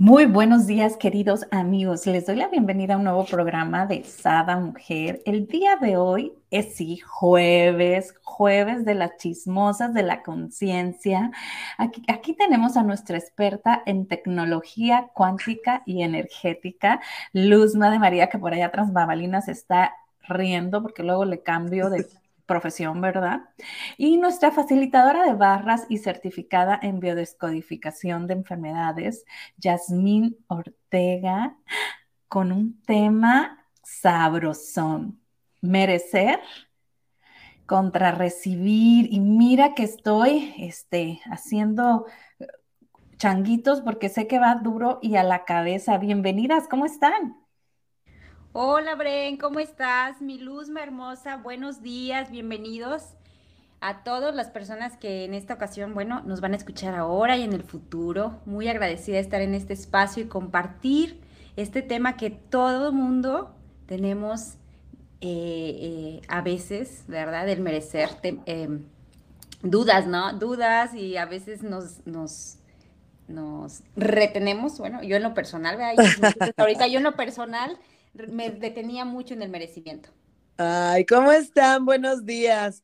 Muy buenos días, queridos amigos. Les doy la bienvenida a un nuevo programa de Sada Mujer. El día de hoy es sí, jueves, jueves de las chismosas de la conciencia. Aquí, aquí tenemos a nuestra experta en tecnología cuántica y energética, Luzma de María, que por allá tras babalinas está riendo porque luego le cambio de profesión, ¿verdad? Y nuestra facilitadora de barras y certificada en biodescodificación de enfermedades, Yasmín Ortega, con un tema sabrosón, merecer contra recibir. Y mira que estoy este, haciendo changuitos porque sé que va duro y a la cabeza. Bienvenidas, ¿cómo están? Hola Bren, ¿cómo estás? Mi luz, mi hermosa, buenos días, bienvenidos a todas las personas que en esta ocasión, bueno, nos van a escuchar ahora y en el futuro. Muy agradecida de estar en este espacio y compartir este tema que todo mundo tenemos eh, eh, a veces, ¿verdad? Del merecer, em, dudas, ¿no? Dudas y a veces nos, nos, nos retenemos, bueno, yo en lo personal, ¿verdad? ahorita yo en lo personal me detenía mucho en el merecimiento. Ay, ¿cómo están? Buenos días.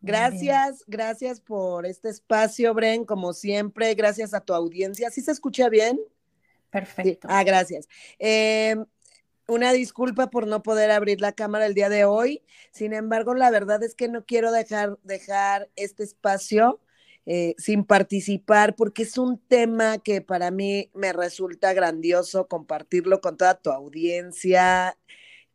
Gracias, gracias por este espacio, Bren, como siempre, gracias a tu audiencia. ¿Sí se escucha bien? Perfecto. Ah, gracias. Em, una disculpa por no poder abrir la cámara el día de hoy. Sin embargo, la verdad es que no quiero dejar, dejar este espacio eh, sin participar, porque es un tema que para mí me resulta grandioso compartirlo con toda tu audiencia,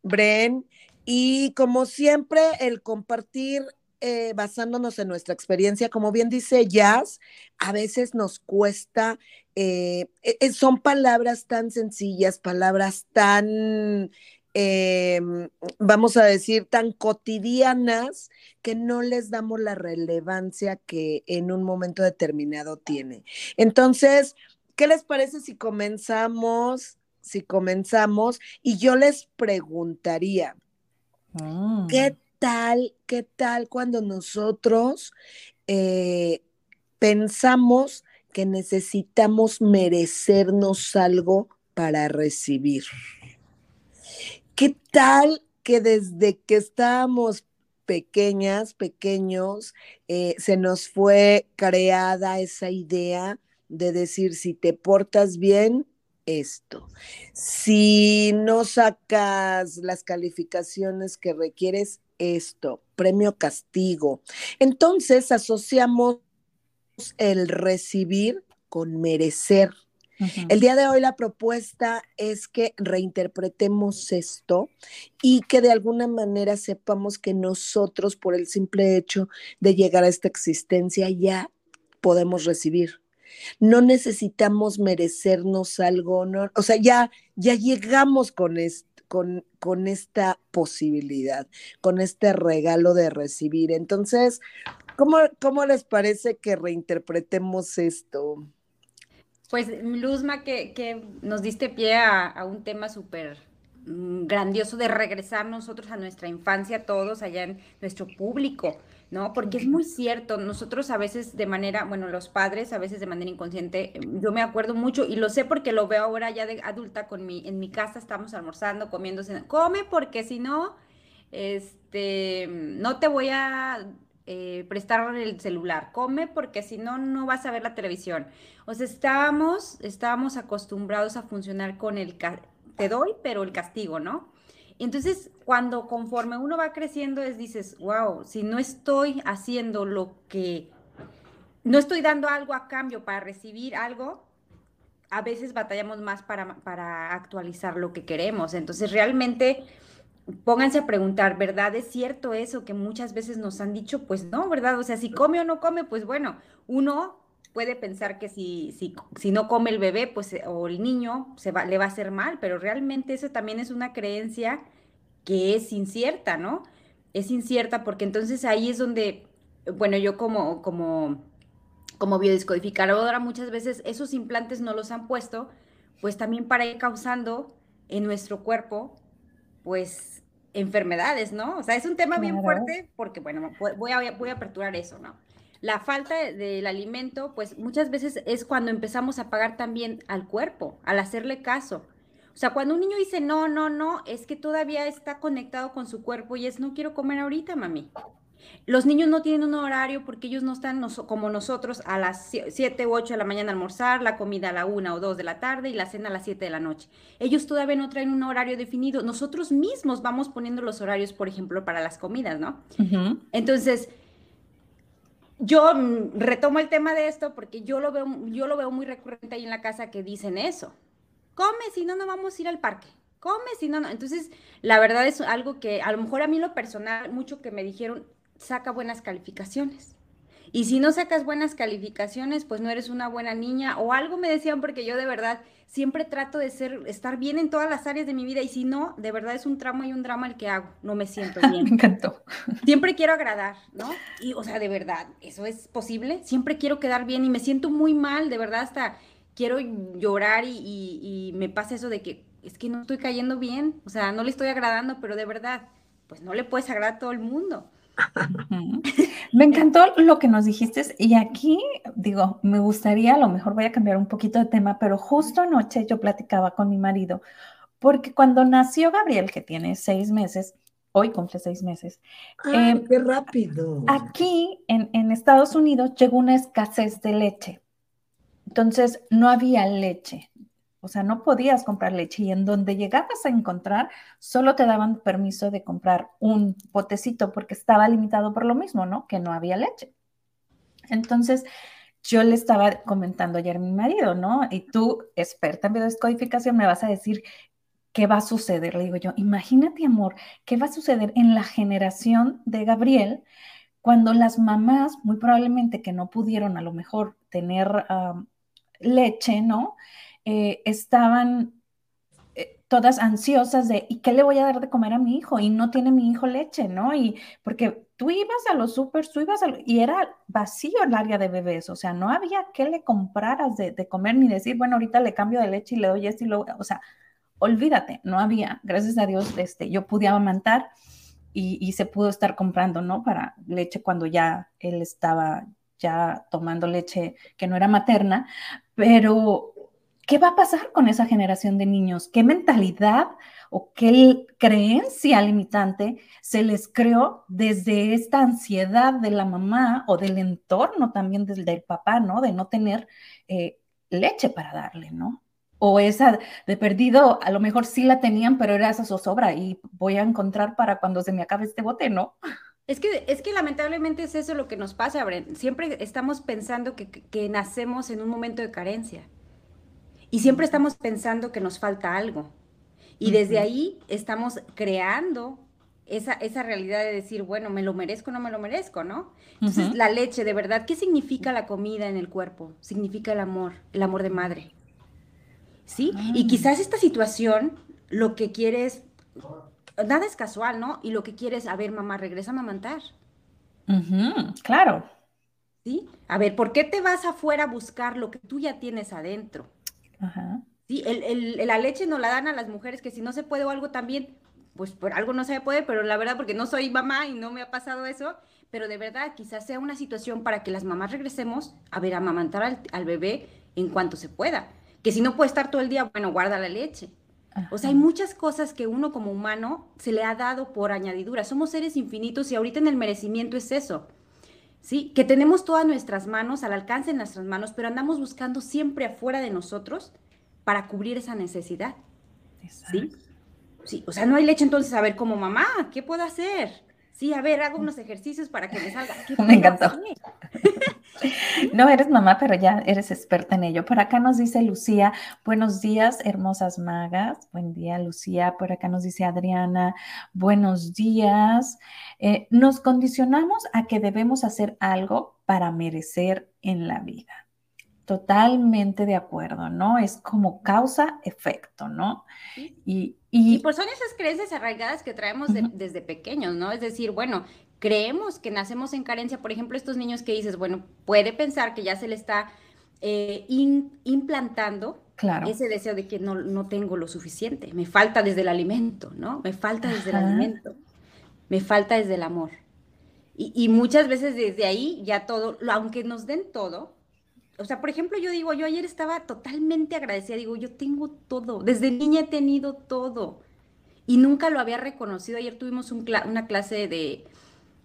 Bren. Y como siempre, el compartir eh, basándonos en nuestra experiencia, como bien dice Jazz, a veces nos cuesta, eh, son palabras tan sencillas, palabras tan Em, vamos a decir, tan cotidianas que no les damos la relevancia que en un momento determinado tiene. Entonces, ¿qué les parece si comenzamos? Si comenzamos y yo les preguntaría, mm. ¿qué tal, qué tal cuando nosotros eh, pensamos que necesitamos merecernos algo para recibir? ¿Qué tal que desde que estábamos pequeñas, pequeños, eh, se nos fue creada esa idea de decir, si te portas bien, esto. Si no sacas las calificaciones que requieres, esto, premio castigo. Entonces asociamos el recibir con merecer. El día de hoy la propuesta es que reinterpretemos esto y que de alguna manera sepamos que nosotros, por el simple hecho de llegar a esta existencia, ya podemos recibir. No necesitamos merecernos algo, o sea, ya, ya llegamos con Con, con, esta posibilidad, con este regalo de recibir. Entonces, ¿cómo, ¿cómo, les parece que reinterpretemos esto? Pues Luzma, que, nos diste pie a, un tema súper mm, grandioso de regresar nosotros a nuestra infancia, todos allá en nuestro público, ¿no? Porque es muy cierto, nosotros a veces de manera, bueno, los padres a veces de manera inconsciente, yo me acuerdo mucho y lo sé porque lo veo ahora ya de adulta con mi, en mi casa estamos almorzando, comiéndose, come porque si no, este, no te voy a eh, prestar el celular, come porque si no, no vas a ver la televisión. O sea, estábamos, estábamos acostumbrados a funcionar con el, te doy, pero el castigo, ¿no? Entonces, cuando conforme uno va creciendo, es dices, wow, si no estoy haciendo lo que, no estoy dando algo a cambio para recibir algo, a veces batallamos más para, para actualizar lo que queremos. Entonces, realmente pónganse a preguntar, ¿verdad? ¿Es cierto eso que muchas veces nos han dicho? Pues no, ¿verdad? O sea, si come o no come, pues bueno, uno puede pensar que si, si, si no come el bebé, pues, eh, o el niño, se va, le va a hacer mal, pero realmente eso también es una creencia que es incierta, ¿no? Es incierta porque entonces ahí es donde, bueno, yo como, como, como biodescodificadora muchas veces esos implantes no los han puesto, pues también para ir causando en nuestro cuerpo, pues, enfermedades, ¿no? O sea, es un tema bien fuerte porque, bueno, voy a, voy a aperturar eso, ¿no? La falta del alimento, pues muchas veces es cuando empezamos a pagar también al cuerpo, al hacerle caso. O sea, cuando un niño dice no, no, no, es que todavía está conectado con su cuerpo y es no quiero comer ahorita, mami. Los niños no tienen un horario porque ellos no están como nosotros a las 7 u 8 de la mañana a almorzar, la comida a la 1 o 2 de la tarde y la cena a las 7 de la noche. Ellos todavía no traen un horario definido. Nosotros mismos vamos poniendo los horarios, por ejemplo, para las comidas, ¿no? Entonces, yo retomo el tema de esto porque yo lo veo, yo lo veo muy recurrente ahí en la casa que dicen eso. Come, si no, no vamos a ir al parque. Come, si no, no. Entonces, la verdad es algo que a lo mejor a mí lo personal, mucho que me dijeron, saca buenas calificaciones. Y si no sacas buenas calificaciones, pues no eres una buena niña o algo me decían porque yo de verdad siempre trato de ser estar bien en todas las áreas de mi vida y si no, de verdad es un tramo y un drama el que hago, no me siento bien. me encantó. Siempre quiero agradar, ¿no? Y o sea, de verdad, eso es posible. Siempre quiero quedar bien y me siento muy mal, de verdad hasta quiero llorar y, y me pasa eso de que es que no estoy cayendo bien, o sea, no le estoy agradando, pero de verdad, pues no le puedes agradar a todo el mundo. Me encantó lo que nos dijiste y aquí digo, me gustaría, a lo mejor voy a cambiar un poquito de tema, pero justo anoche yo platicaba con mi marido, porque cuando nació Gabriel, que tiene seis meses, hoy cumple seis meses. Em, ¡Qué rápido! Aquí en, en Estados Unidos llegó una escasez de leche. Entonces no había leche, o sea, no podías comprar leche y en donde llegabas a encontrar, solo te daban permiso de comprar un potecito porque estaba limitado por lo mismo, ¿no? Que no había leche. Entonces, yo le estaba comentando ayer a mi marido, ¿no? Y tú, experta en biodescodificación, me vas a decir qué va a suceder. Le digo yo, imagínate, amor, qué va a suceder en la generación de Gabriel cuando las mamás, muy probablemente que no pudieron a lo mejor tener leche, ¿no? Eh, estaban eh, todas ansiosas de, ¿y qué le voy a dar de comer a mi hijo? Y no tiene mi hijo leche, ¿no? Y porque tú ibas a los súper, tú ibas a y era vacío el área de bebés, o sea, no había que le compraras de, comer ni decir, bueno, ahorita le cambio de leche y le doy esto y lo, o sea, olvídate, no había, gracias a Dios, este, yo pude amamantar y se pudo estar comprando, ¿no? Para leche cuando ya él estaba ya tomando leche que no era materna, pero ¿qué va a pasar con esa generación de niños? ¿Qué mentalidad o qué creencia limitante se les creó desde esta ansiedad de la mamá o del entorno también del, del papá, ¿no? De no tener eh, leche para darle, ¿no? O esa de perdido, a lo mejor sí la tenían, pero era esa zozobra y voy a encontrar para cuando se me acabe este bote, ¿no? Es que, es que lamentablemente es eso lo que nos pasa, Bren. Siempre estamos pensando que, que nacemos en un momento de carencia. Y siempre estamos pensando que nos falta algo. Y desde ahí estamos creando esa, esa realidad de decir, bueno, me lo merezco o no me lo merezco, ¿no? Entonces, la leche, de verdad, ¿qué significa la comida en el cuerpo? Significa el amor, el amor de madre. ¿Sí? Y quizás esta situación lo que quieres, nada es casual, ¿no? Y lo que quieres, a ver, mamá, regresa a amamantar. claro. ¿Sí? A ver, ¿por qué te vas afuera a buscar lo que tú ya tienes adentro? Sí, el, la leche no la dan a las mujeres que si no se puede o algo también, pues por algo no se puede, pero la verdad porque no soy mamá y no me ha pasado eso, pero de verdad quizás sea una situación para que las mamás regresemos a ver, a amamantar al, bebé en cuanto se pueda. Que si no puede estar todo el día, bueno, guarda la leche. O sea, hay muchas cosas que uno como humano se le ha dado por añadidura. Somos seres infinitos y ahorita en el merecimiento es eso. ¿Sí? Que tenemos todas nuestras manos, al alcance de nuestras manos, pero andamos buscando siempre afuera de nosotros para cubrir esa necesidad. ¿Sí? Sí, o sea, no hay leche, entonces, a ver, como mamá, ¿qué puedo hacer? Sí, a ver, hago unos ejercicios para que me salga. me encantó. no eres mamá, pero ya eres experta en ello. Por acá nos dice Lucía, buenos días, hermosas magas. Buen día, Lucía. Por acá nos dice Adriana, buenos días. Eh, nos condicionamos a que debemos hacer algo para merecer en la vida. Totalmente de acuerdo, ¿no? Es como causa-efecto, ¿no? Y, y, pues son esas creencias arraigadas que traemos desde pequeños, ¿no? Es decir, bueno, creemos que nacemos en carencia. Por ejemplo, estos niños que dices, bueno, puede pensar que ya se le está eh, implantando ese deseo de que no, tengo lo suficiente, me falta desde el alimento, ¿no? Me falta desde el alimento, me falta desde el amor. Y, y, muchas veces desde ahí ya todo, aunque nos den todo, o sea, por ejemplo, yo digo, yo ayer estaba totalmente agradecida, digo, yo tengo todo, desde niña he tenido todo y nunca lo había reconocido. Ayer tuvimos una clase de,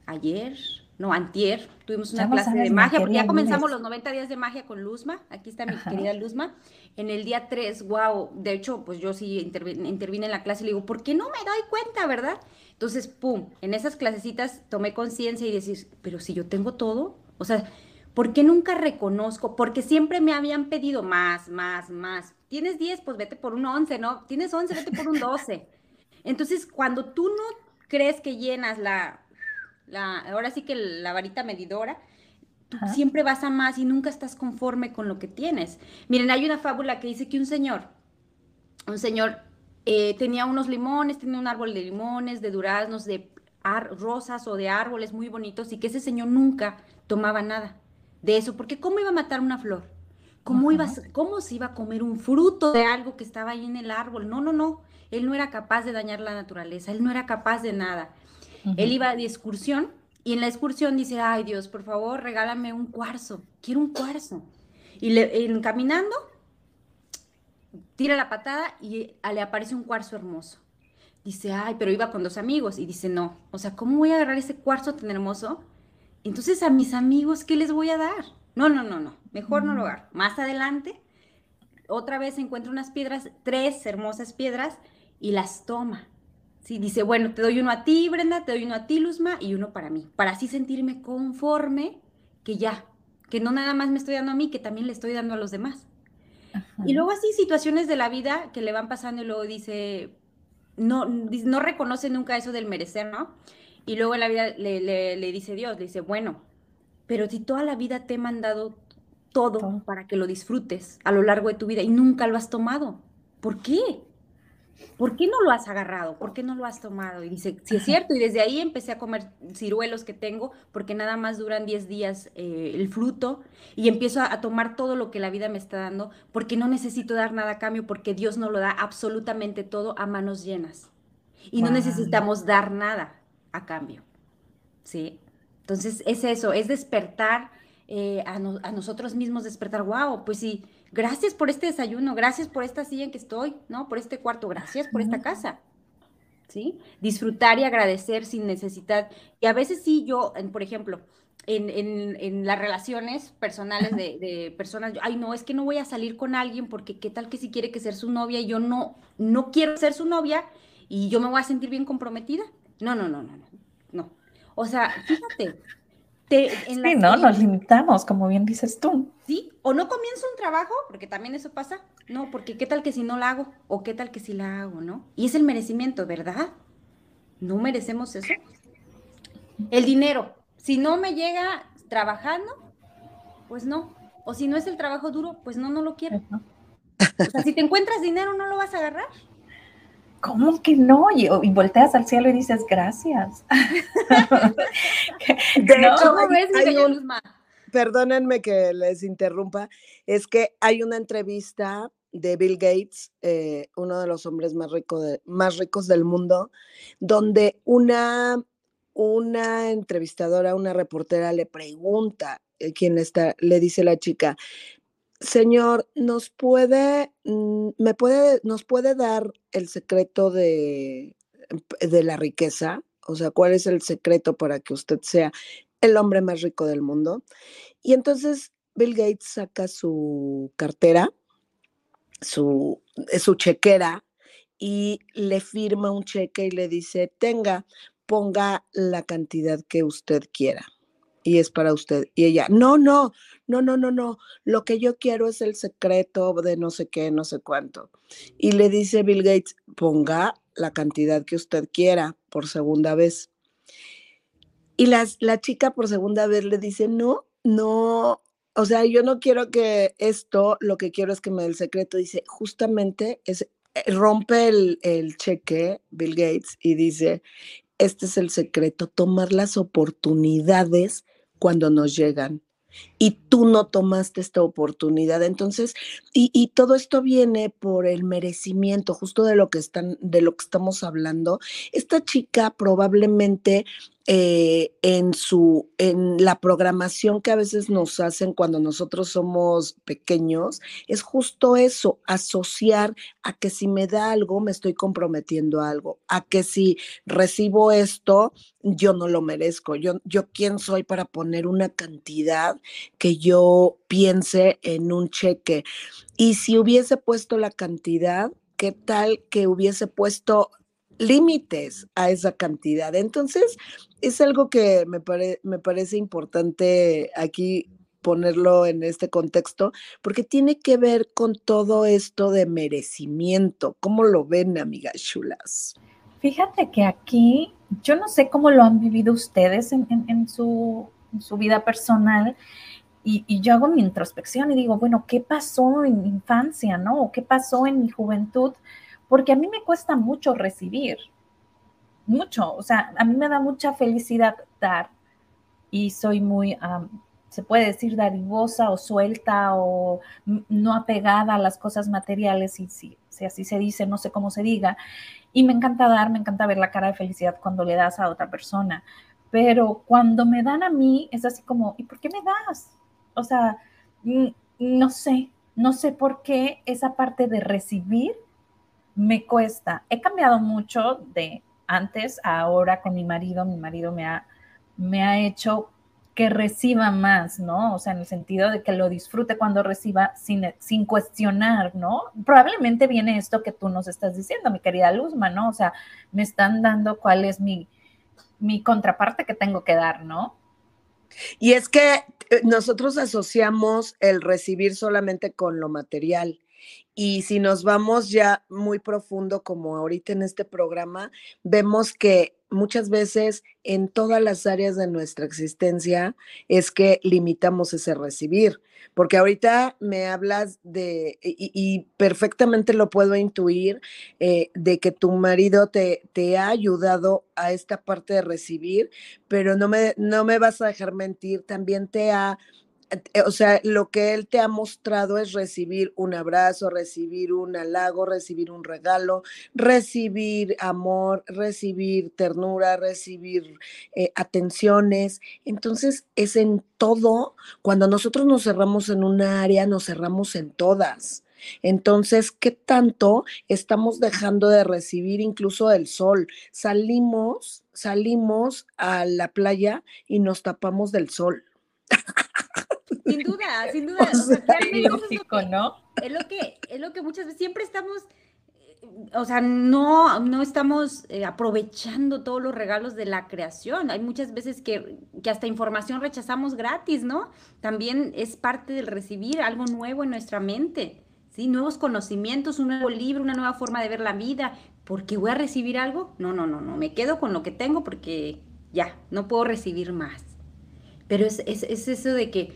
ayer, no, antier, tuvimos una clase de magia, porque ya comenzamos los 90 días de magia con Luzma, aquí está mi querida Luzma, en el día 3, wow, de hecho, pues yo sí intervine, en la clase y le digo, ¿por qué no me doy cuenta, verdad? Entonces, pum, en esas clasecitas tomé conciencia y decir, pero si yo tengo todo, o sea, ¿Por qué nunca reconozco? Porque siempre me habían pedido más, más, más. Tienes 10, pues vete por un 11, ¿no? Tienes 11, vete por un 12. Entonces, cuando tú no crees que llenas la, la ahora sí que la varita medidora, tú siempre vas a más y nunca estás conforme con lo que tienes. Miren, hay una fábula que dice que un señor, un señor eh, tenía unos limones, tenía un árbol de limones, de duraznos, de rosas o de árboles muy bonitos y que ese señor nunca tomaba nada de eso, porque ¿cómo iba a matar una flor? ¿Cómo, iba, ¿Cómo se iba a comer un fruto de algo que estaba ahí en el árbol? No, no, no. Él no era capaz de dañar la naturaleza, él no era capaz de nada. Él iba de excursión y en la excursión dice, ay Dios, por favor, regálame un cuarzo, quiero un cuarzo. Y le, caminando, tira la patada y le aparece un cuarzo hermoso. Dice, ay, pero iba con dos amigos. Y dice, no, o sea, ¿cómo voy a agarrar ese cuarzo tan hermoso entonces a mis amigos, ¿qué les voy a dar? No, no, no, no, mejor no lo hago. Más adelante, otra vez encuentra unas piedras, tres hermosas piedras, y las toma. Sí, dice, bueno, te doy uno a ti, Brenda, te doy uno a ti, Luzma, y uno para mí, para así sentirme conforme que ya, que no nada más me estoy dando a mí, que también le estoy dando a los demás. Y luego así situaciones de la vida que le van pasando y luego dice, no, no reconoce nunca eso del merecer, ¿no? Y luego en la vida le, dice Dios, le dice, bueno, pero si toda la vida te he mandado todo, para que lo disfrutes a lo largo de tu vida y nunca lo has tomado, ¿por qué? ¿Por qué no lo has agarrado? ¿Por qué no lo has tomado? Y dice, sí es cierto, y desde ahí empecé a comer ciruelos que tengo, porque nada más duran 10 días eh, el fruto, y empiezo a, tomar todo lo que la vida me está dando, porque no necesito dar nada a cambio, porque Dios no lo da absolutamente todo a manos llenas. Y no necesitamos dar nada a cambio. ¿Sí? Entonces es eso, es despertar eh, a, nosotros mismos, despertar, wow, pues sí, gracias por este desayuno, gracias por esta silla en que estoy, ¿no? Por este cuarto, gracias por esta casa. ¿Sí? Disfrutar y agradecer sin necesidad. Y a veces sí, yo, por ejemplo, en, las relaciones personales de, de, personas, ay, no, es que no voy a salir con alguien porque qué tal que si quiere que ser su novia y yo no, no quiero ser su novia y yo me voy a sentir bien comprometida. No, no, no, no, no. no. O sea, fíjate. sí, no, nos limitamos, como bien dices tú. Sí, o no comienzo un trabajo, porque también eso pasa. No, porque qué tal que si no la hago, o qué tal que si la hago, ¿no? Y es el merecimiento, ¿verdad? ¿No merecemos eso? El dinero. Si no me llega trabajando, pues no. O si no es el trabajo duro, pues no, no lo quiero. O sea, si te encuentras dinero, ¿no lo vas a agarrar? ¿Cómo que no? Y, volteas al cielo y dices, gracias. de hecho, perdónenme que les interrumpa, es que hay una entrevista de Bill Gates, eh, uno de los hombres más, más ricos del mundo, donde una, una entrevistadora, una reportera le pregunta, eh, quién está, le dice la chica, Señor, ¿nos puede, mm, me puede, nos puede dar el secreto de, de la riqueza? O sea, ¿cuál es el secreto para que usted sea el hombre más rico del mundo? Y entonces Bill Gates saca su cartera, su, su chequera, y le firma un cheque y le dice, tenga, ponga la cantidad que usted quiera y es para usted. Y ella, no, no, no, no, no, no, lo que yo quiero es el secreto de no sé qué, no sé cuánto. Y le dice Bill Gates, ponga la cantidad que usted quiera por segunda vez. Y las, la chica por segunda vez le dice, no, no, o sea, yo no quiero que esto, lo que quiero es que me dé el secreto. Dice, justamente es, eh, rompe el, el cheque Bill Gates y dice, este es el secreto, tomar las oportunidades cuando nos llegan y tú no tomaste esta oportunidad. Entonces, y, todo esto viene por el merecimiento, justo de lo que están, de lo que estamos hablando. Esta chica probablemente eh, en su, en la programación que a veces nos hacen cuando nosotros somos pequeños, es justo eso, asociar a que si me da algo, me estoy comprometiendo a algo, a que si recibo esto, yo no lo merezco. Yo, yo quién soy para poner una cantidad que yo piense en un cheque. Y si hubiese puesto la cantidad, ¿qué tal que hubiese puesto límites a esa cantidad? Entonces, es algo que me, me parece importante aquí ponerlo en este contexto, porque tiene que ver con todo esto de merecimiento. ¿Cómo lo ven, amigas chulas? Fíjate que aquí, yo no sé cómo lo han vivido ustedes en, su, en su vida personal, y, yo hago mi introspección y digo, bueno, ¿qué pasó en mi infancia, no? ¿O qué pasó en mi juventud? Porque a mí me cuesta mucho recibir, mucho, o sea, a mí me da mucha felicidad dar y soy muy, se puede decir, dadivosa o suelta o no apegada a las cosas materiales, y si, si así se dice, no sé cómo se diga. Y me encanta dar, me encanta ver la cara de felicidad cuando le das a otra persona. Pero cuando me dan a mí, es así como, ¿y por qué me das? O sea, no sé, no sé por qué esa parte de recibir me cuesta. He cambiado mucho de antes a ahora con mi marido. Mi marido me ha, me ha hecho que reciba más, ¿no? O sea, en el sentido de que lo disfrute cuando reciba sin, sin cuestionar, ¿no? Probablemente viene esto que tú nos estás diciendo, mi querida Luzma, ¿no? O sea, me están dando cuál es mi, mi contraparte que tengo que dar, ¿no? Y es que eh, nosotros asociamos el recibir solamente con lo material. Y si nos vamos ya muy profundo, como ahorita en este programa, vemos que muchas veces en todas las áreas de nuestra existencia es que limitamos ese recibir. Porque ahorita me hablas de, y, perfectamente lo puedo intuir, eh, de que tu marido te, te, ha ayudado a esta parte de recibir, pero no me, no me vas a dejar mentir, también te ha o sea, lo que él te ha mostrado es recibir un abrazo, recibir un halago, recibir un regalo, recibir amor, recibir ternura, recibir eh, atenciones. Entonces, es en todo, cuando nosotros nos cerramos en una área, nos cerramos en todas. Entonces, ¿qué tanto estamos dejando de recibir incluso el sol? Salimos, salimos a la playa y nos tapamos del sol. Sin duda, sin duda. O sea, lógico, ¿no? Es lo que, es lo que muchas veces siempre estamos, o sea, no, no estamos eh, aprovechando todos los regalos de la creación. Hay muchas veces que, que hasta información rechazamos gratis, ¿no? También es parte del recibir algo nuevo en nuestra mente. ¿Sí? Nuevos conocimientos, un nuevo libro, una nueva forma de ver la vida. ¿Por qué voy a recibir algo? No, no, no, no. Me quedo con lo que tengo porque ya, no puedo recibir más. Pero es, es, es eso de que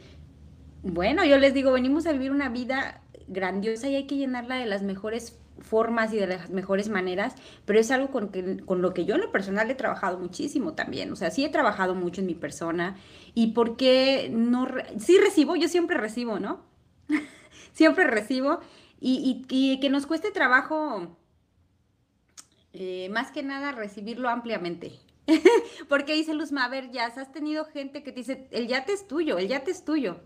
bueno, yo les digo, venimos a vivir una vida grandiosa y hay que llenarla de las mejores formas y de las mejores maneras, pero es algo con, que, con lo que yo en lo personal he trabajado muchísimo también, o sea, sí he trabajado mucho en mi persona y porque no, sí recibo, yo siempre recibo, ¿no? siempre recibo y, que nos cueste trabajo, eh, más que nada, recibirlo ampliamente. porque dice Luzma, a ver, ya has tenido gente que te dice, el yate es tuyo, el yate es tuyo.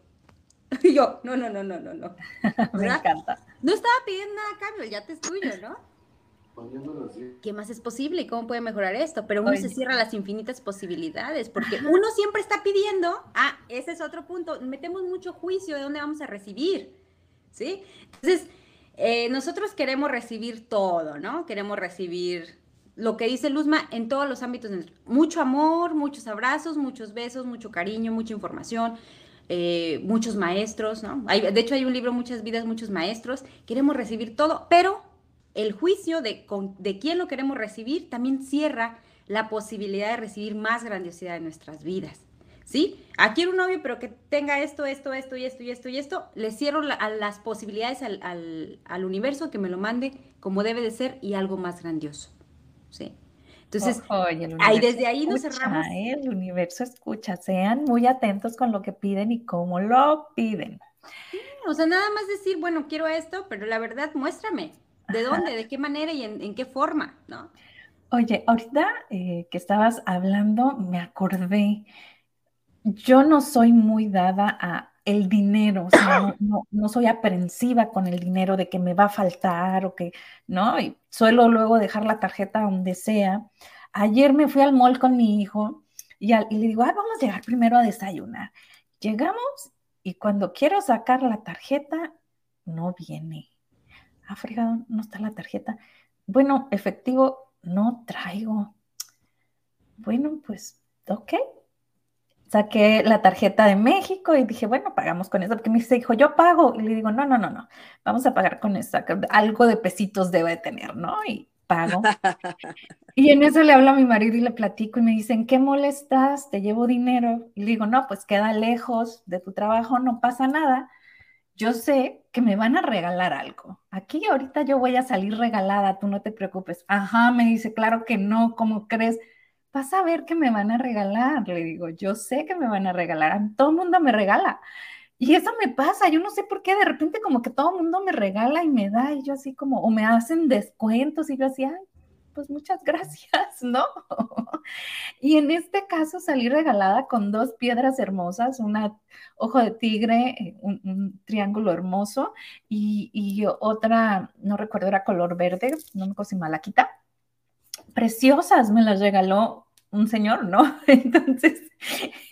Y yo, no, no, no, no, no, no. Me encanta. No estaba pidiendo nada a cambio, ya te es tuyo, ¿no? ¿Qué más es posible y cómo puede mejorar esto? Pero uno se cierra las infinitas posibilidades, porque uno siempre está pidiendo, ah, ese es otro punto, metemos mucho juicio de dónde vamos a recibir, ¿sí? Entonces, eh, nosotros queremos recibir todo, ¿no? Queremos recibir lo que dice Luzma en todos los ámbitos, mucho amor, muchos abrazos, muchos besos, mucho cariño, mucha información, eh, muchos maestros, ¿no? de hecho, hay un libro, Muchas vidas, muchos maestros. Queremos recibir todo, pero el juicio de, de quién lo queremos recibir también cierra la posibilidad de recibir más grandiosidad en nuestras vidas. ¿sí? Ah, quiero un novio, pero que tenga esto, esto, esto y esto y esto y esto. Le cierro a las posibilidades al, universo que me lo mande como debe de ser y algo más grandioso, ¿sí? Entonces, ahí, desde ahí nos cerramos. ¿eh? El universo escucha, sean muy atentos con lo que piden y cómo lo piden. o sea, nada más decir, bueno, quiero esto, pero la verdad, muéstrame. ¿De dónde? ¿De qué manera y en, qué forma? ¿no? Oye, ahorita eh, que estabas hablando, me acordé yo no soy muy dada a el dinero, o sea, no, soy aprensiva con el dinero de que me va a faltar o que, ¿no? Y suelo luego dejar la tarjeta donde sea. Ayer me fui al mall con mi hijo y, le digo, vamos a llegar primero a desayunar. Llegamos y cuando quiero sacar la tarjeta, no viene. Ah, fregado, no está la tarjeta. Bueno, efectivo, no traigo. Bueno, pues, ok, saqué la tarjeta de México y dije, bueno, pagamos con eso, porque me dijo, yo pago. Y le digo, no, no, no, no, vamos a pagar con eso, algo de pesitos debe tener, ¿no? Y pago. y en eso le hablo a mi marido y le platico y me dicen, ¿qué molestas? Te llevo dinero. Y le digo, no, pues queda lejos de tu trabajo, no pasa nada. Yo sé que me van a regalar algo. Aquí ahorita yo voy a salir regalada, tú no te preocupes. Ajá, me dice, claro que no, ¿cómo crees? Vas a ver que me van a regalar. Le digo, yo sé que me van a regalar, todo el mundo me regala. Y eso me pasa, yo no sé por qué de repente como que todo el mundo me regala y me da y yo así como, o me hacen descuentos y yo así, ay, pues muchas gracias, ¿no? y en este caso salí regalada con dos piedras hermosas, una ojo de tigre, eh, un, triángulo hermoso y, y, otra, no recuerdo, era color verde, no me acuerdo si malaquita, preciosas, me las regaló un señor, ¿no? Entonces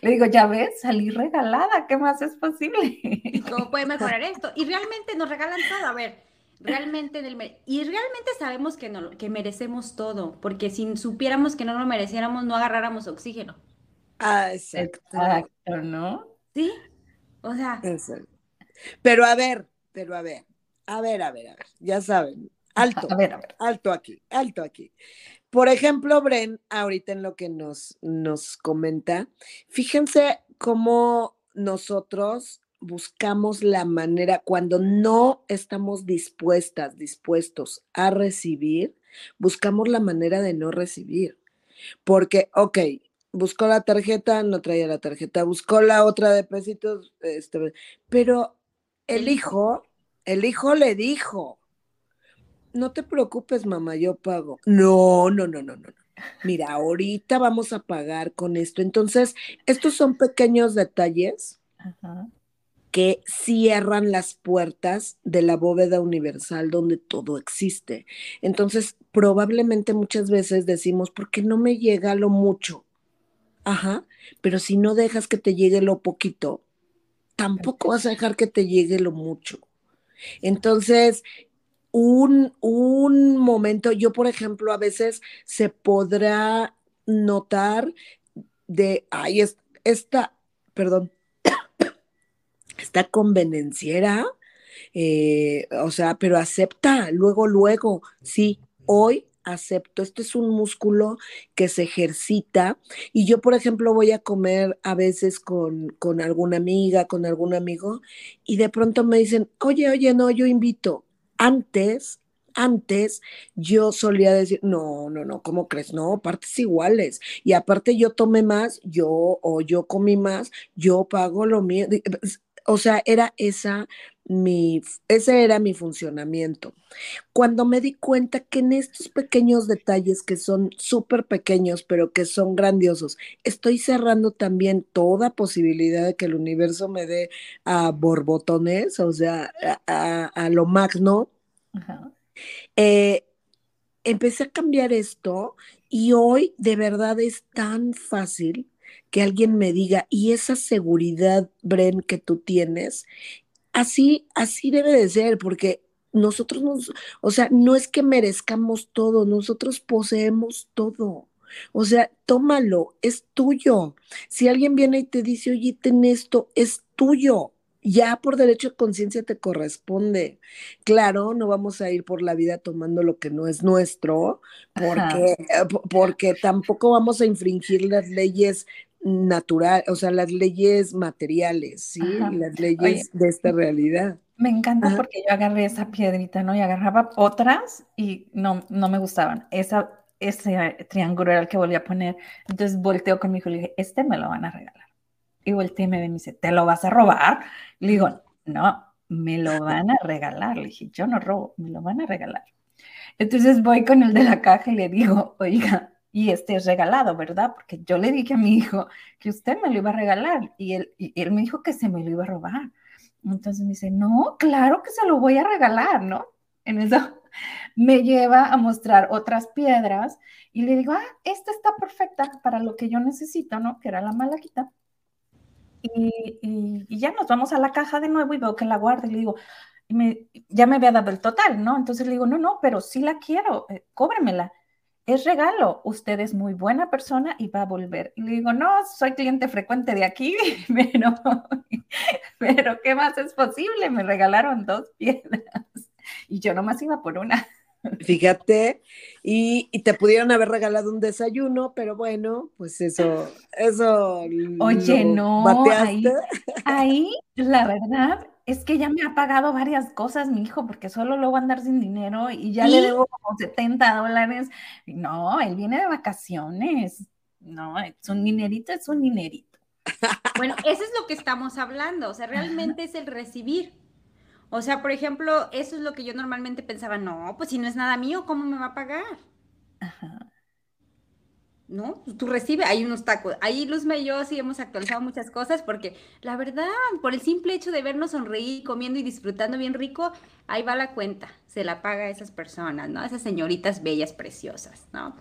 le digo, ya ves, salí regalada, ¿qué más es posible? ¿Cómo puede mejorar esto? Y realmente nos regalan todo, a ver, realmente en el y realmente sabemos que no que merecemos todo, porque si supiéramos que no lo mereciéramos, no agarráramos oxígeno. Ah, exacto. ¿no? Sí. O sea. Pero a ver, pero a ver, a ver, a ver, a ver, ya saben, alto, a ver, a ver. alto aquí, alto aquí. Por ejemplo, Bren, ahorita en lo que nos, nos comenta, fíjense cómo nosotros buscamos la manera, cuando no estamos dispuestas, dispuestos a recibir, buscamos la manera de no recibir. Porque, ok, buscó la tarjeta, no traía la tarjeta, buscó la otra de pesitos, este, pero el hijo, el hijo le dijo, no te preocupes, mamá, yo pago. No, no, no, no, no. Mira, ahorita vamos a pagar con esto. Entonces, estos son pequeños detalles que cierran las puertas de la bóveda universal donde todo existe. Entonces, probablemente muchas veces decimos, ¿por qué no me llega lo mucho? Ajá, pero si no dejas que te llegue lo poquito, tampoco vas a dejar que te llegue lo mucho. Entonces, un, un momento, yo por ejemplo, a veces se podrá notar de, ay, esta, perdón, esta convenenciera, eh, o sea, pero acepta, luego, luego, sí, hoy acepto, este es un músculo que se ejercita y yo, por ejemplo, voy a comer a veces con, con alguna amiga, con algún amigo y de pronto me dicen, oye, oye, no, yo invito antes, antes yo solía decir, no, no, no, ¿cómo crees? No, partes iguales. Y aparte yo tomé más, yo o yo comí más, yo pago lo mío. Pues, o sea, era esa mi, ese era mi funcionamiento. Cuando me di cuenta que en estos pequeños detalles que son súper pequeños, pero que son grandiosos, estoy cerrando también toda posibilidad de que el universo me dé a borbotones, o sea, a, lo magno. Eh, empecé a cambiar esto y hoy de verdad es tan fácil que alguien me diga, y esa seguridad, Bren, que tú tienes, así, así debe de ser, porque nosotros nos, o sea, no es que merezcamos todo, nosotros poseemos todo. O sea, tómalo, es tuyo. Si alguien viene y te dice, oye, ten esto, es tuyo. Ya por derecho de conciencia te corresponde. Claro, no vamos a ir por la vida tomando lo que no es nuestro, porque, porque tampoco vamos a infringir las leyes naturales, o sea, las leyes materiales, ¿sí? Las leyes de esta realidad. Me encanta porque yo agarré esa piedrita, ¿no? Y agarraba otras y no, no me gustaban. Esa, ese triángulo era el que volví a poner. Entonces volteo con mi hijo y le dije, este me lo van a regalar. Y volteé y me, dice, ¿te lo vas a robar? Le digo, no, me lo van a regalar. Le dije, yo no robo, me lo van a regalar. Entonces voy con el de la caja y le digo, oiga, y este es regalado, ¿verdad? Porque yo le dije a mi hijo que usted me lo iba a regalar y él, y él me dijo que se me lo iba a robar. Entonces me dice, no, claro que se lo voy a regalar, ¿no? En eso me lleva a mostrar otras piedras y le digo, ah, esta está perfecta para lo que yo necesito, ¿no? Que era la malaquita. Y, ya nos vamos a la caja de nuevo y veo que la guarda y le digo, ya me había dado el total, ¿no? Entonces le digo, no, no, pero sí la quiero, eh, cóbremela es regalo, usted es muy buena persona y va a volver. Le digo, no, soy cliente frecuente de aquí, pero, pero ¿qué más es posible? Me regalaron dos piedras y yo nomás iba por una. Fíjate, y, te pudieron haber regalado un desayuno, pero bueno, pues eso, eso. Oye, no, ahí, ahí, la verdad, es que ya me ha pagado varias cosas mi hijo, porque solo luego andar sin dinero y ya le debo como 70 dólares. No, él viene de vacaciones. No, es un dinerito, es un dinerito. Bueno, eso es lo que estamos hablando, o sea, realmente es el recibir. O sea, por ejemplo, eso es lo que yo normalmente pensaba, no, pues si no es nada mío, ¿cómo me va a pagar? Ajá. ¿no? Tú recibes, hay unos tacos. Ahí Luzma y yo sí hemos actualizado muchas cosas porque la verdad, por el simple hecho de vernos sonreír, comiendo y disfrutando bien rico, ahí va la cuenta, se la paga a esas personas, ¿no? esas señoritas bellas, preciosas, ¿no?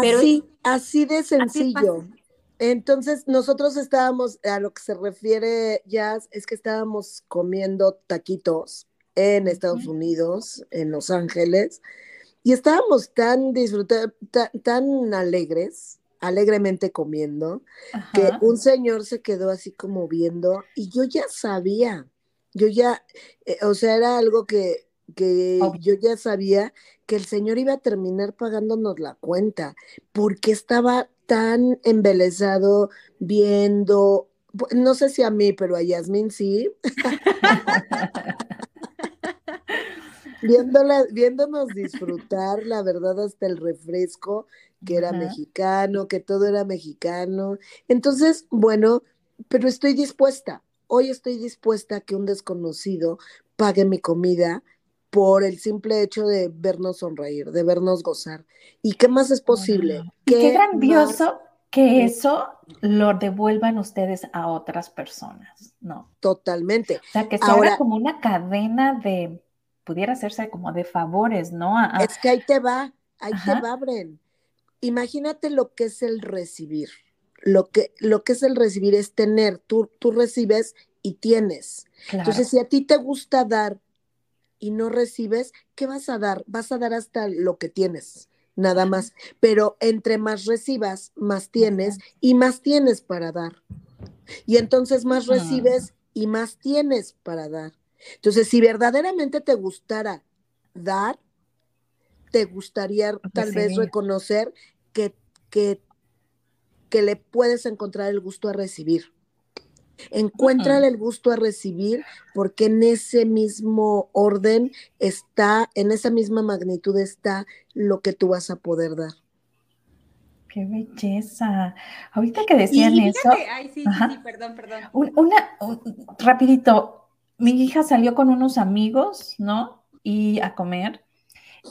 Pero así, así de sencillo. Entonces, nosotros estábamos, a lo que se refiere Jazz, es que estábamos comiendo taquitos en Estados Unidos, en Los Ángeles, y estábamos tan disfrutando, tan, alegres, alegremente comiendo, que un señor se quedó así como viendo y yo ya sabía, yo ya, eh, o sea, era algo que, que yo ya sabía que el señor iba a terminar pagándonos la cuenta, porque estaba tan embelesado viendo, no sé si a mí, pero a Yasmin sí. Viéndola, viéndonos disfrutar, la verdad, hasta el refresco, que era mexicano, que todo era mexicano. Entonces, bueno, pero estoy dispuesta, hoy estoy dispuesta a que un desconocido pague mi comida por el simple hecho de vernos sonreír, de vernos gozar. ¿Y qué más es posible? ¿Qué, grandioso que eso lo devuelvan ustedes a otras personas, ¿no? Totalmente. O sea, que sea como una cadena de pudiera hacerse como de favores, ¿no? Es que ahí te va, ahí te va, Bren. Imagínate lo que es el recibir. Lo que, lo que es el recibir es tener, tú, tú recibes y tienes. Entonces, si a ti te gusta dar y no recibes, ¿qué vas a dar? Vas a dar hasta lo que tienes, nada más. Pero entre más recibas, más tienes y más tienes para dar. Y entonces más recibes y más tienes para dar. Entonces, si verdaderamente te gustara dar, te gustaría tal vez reconocer que, que, que, le puedes encontrar el gusto a recibir. Encuéntrale el gusto a recibir porque en ese mismo orden está, en esa misma magnitud está lo que tú vas a poder dar. Qué belleza. Ahorita que decían eso. Ay, sí, sí, perdón, perdón. Una, rapidito, mi hija salió con unos amigos, ¿no? Y a comer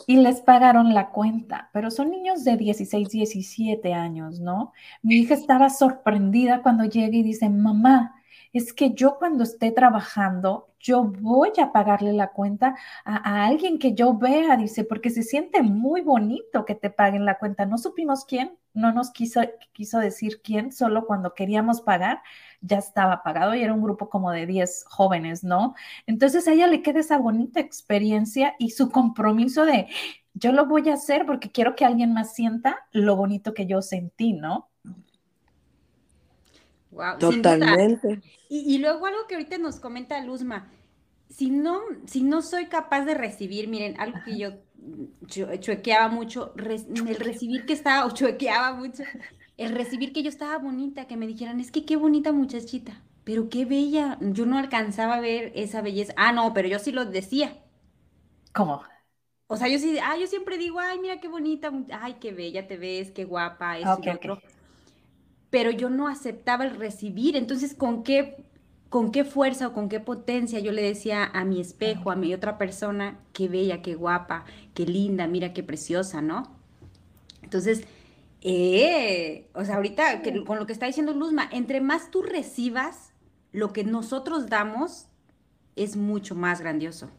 y les pagaron la cuenta, pero son niños de 16, 17 años, ¿no? Mi hija estaba sorprendida cuando llega y dice, mamá, es que yo cuando esté trabajando, yo voy a pagarle la cuenta a, alguien que yo vea, dice, porque se siente muy bonito que te paguen la cuenta. No supimos quién, no nos quiso, quiso decir quién, solo cuando queríamos pagar ya estaba pagado y era un grupo como de 10 jóvenes, ¿no? Entonces a ella le queda esa bonita experiencia y su compromiso de, yo lo voy a hacer porque quiero que alguien más sienta lo bonito que yo sentí, ¿no? Wow, Totalmente. Y, luego algo que ahorita nos comenta Luzma, si no, si no soy capaz de recibir, miren, algo que yo chuequeaba mucho, el recibir que estaba, o chuequeaba mucho, el recibir que yo estaba bonita, que me dijeran, es que qué bonita muchachita, pero qué bella. Yo no alcanzaba a ver esa belleza. Ah, no, pero yo sí lo decía. ¿Cómo? O sea, yo sí, ah, yo siempre digo, ay, mira qué bonita, ay, qué bella te ves, qué guapa, eso y otro. Pero yo no aceptaba el recibir. Entonces, ¿con qué, con qué fuerza o con qué potencia yo le decía a mi espejo, a mi otra persona, qué bella, qué guapa, qué linda, mira qué preciosa, ¿no? Entonces, eh, o sea, ahorita con lo que está diciendo Luzma, entre más tú recibas, lo que nosotros damos es mucho más grandioso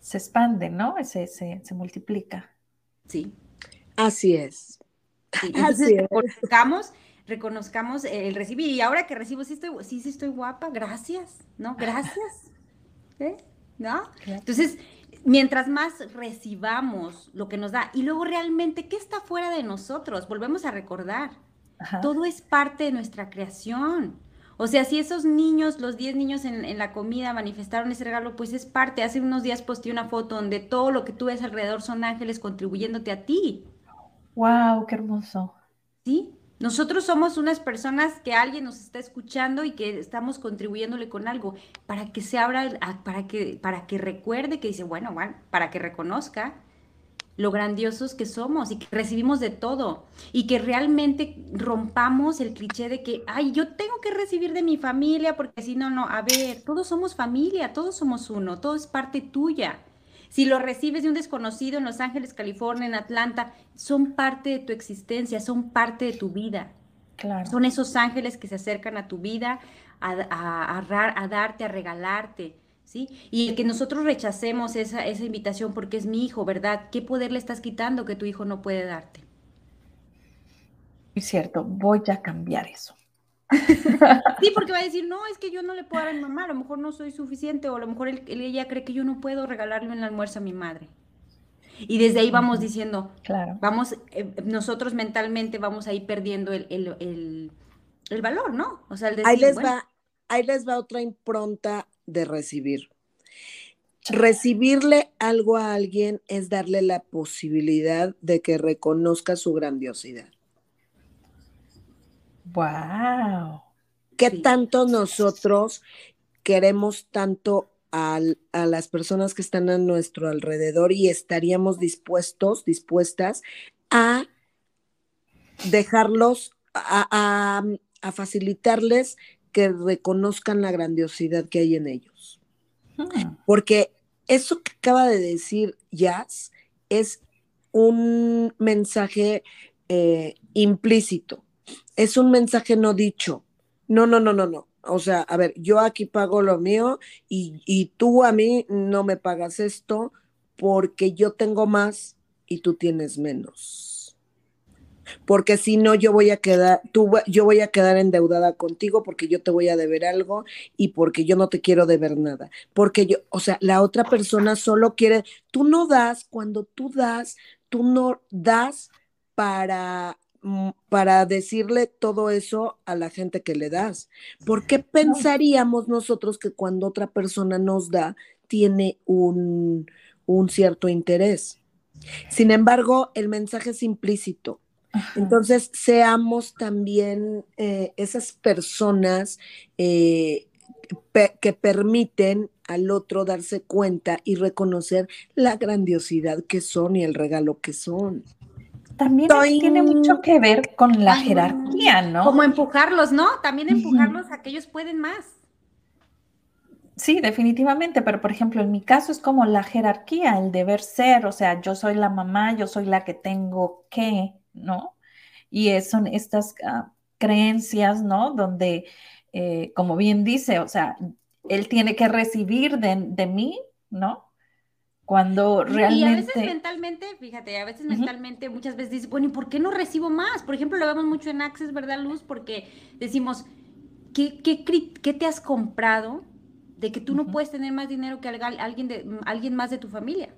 se expande, ¿no? Se, se, se multiplica. Sí. Así es. Así reconozcamos, reconozcamos el recibir. Y ahora que recibo, sí estoy, sí, sí estoy guapa, gracias, ¿no? Gracias. ¿Eh? ¿No? Entonces, mientras más recibamos lo que nos da, y luego realmente, ¿qué está fuera de nosotros? Volvemos a recordar. Todo es parte de nuestra creación. O sea, si esos niños, los 10 niños en, la comida manifestaron ese regalo, pues es parte. Hace unos días posté una foto donde todo lo que tú ves alrededor son ángeles contribuyéndote a ti. ¡Wow! ¡Qué hermoso! Sí, nosotros somos unas personas que alguien nos está escuchando y que estamos contribuyéndole con algo para que se abra, para que, para que recuerde que dice, bueno, bueno, para que reconozca lo grandiosos que somos y que recibimos de todo y que realmente rompamos el cliché de que, ay, yo tengo que recibir de mi familia porque si no, no, a ver, todos somos familia, todos somos uno, todo es parte tuya. Si lo recibes de un desconocido en Los Ángeles, California, en Atlanta, son parte de tu existencia, son parte de tu vida. Claro. Son esos ángeles que se acercan a tu vida a, a, a darte, a regalarte. Y que nosotros rechacemos esa, esa invitación porque es mi hijo, ¿verdad? ¿Qué poder le estás quitando que tu hijo no puede darte? Es cierto, voy a cambiar eso. Sí, porque va a decir, no, es que yo no le puedo dar a mi mamá, a lo mejor no soy suficiente, o a lo mejor ella cree que yo no puedo regalarle un almuerzo a mi madre. Y desde ahí vamos diciendo, claro. vamos, eh, nosotros mentalmente vamos a ir perdiendo el, valor, ¿no? O sea, el decir, ahí les va, ahí les va otra impronta de recibir. Recibirle algo a alguien es darle la posibilidad de que reconozca su grandiosidad. Wow. ¿Qué tanto nosotros queremos tanto a las personas que están a nuestro alrededor y estaríamos dispuestos, dispuestas a dejarlos, a facilitarles que reconozcan la grandiosidad que hay en ellos. Hmm. Porque eso que acaba de decir Jazz es un mensaje eh, implícito, es un mensaje no dicho. No, no, no, no, no. O sea, a ver, yo aquí pago lo mío y, y tú a mí no me pagas esto porque yo tengo más y tú tienes menos porque si no yo voy a quedar, tú, yo voy a quedar endeudada contigo porque yo te voy a deber algo y porque yo no te quiero deber nada, porque yo, o sea, la otra persona solo quiere, tú no das, cuando tú das, tú no das para para decirle todo eso a la gente que le das. ¿Por qué pensaríamos nosotros que cuando otra persona nos da, tiene un, un cierto interés? Sin embargo, el mensaje es implícito. Entonces, seamos también eh, esas personas eh, que permiten al otro darse cuenta y reconocer la grandiosidad que son y el regalo que son. También tiene mucho que ver con la jerarquía, ¿no? Como empujarlos, ¿no? También empujarlos a que ellos pueden más. Sí, definitivamente, pero por ejemplo, en mi caso es como la jerarquía, el deber ser, o sea, yo soy la mamá, yo soy la que tengo que, ¿no? Y son estas ah, creencias, ¿no? Donde, eh, como bien dice, o sea, él tiene que recibir de, mí, ¿no? Cuando realmente... Y a veces mentalmente, fíjate, a veces mentalmente muchas veces dices, bueno, ¿y por qué no recibo más? Por ejemplo, lo vemos mucho en Access, ¿verdad, Luz? Porque decimos, ¿qué, qué, te has comprado de que tú no puedes tener más dinero que alguien, de, alguien más de tu familia?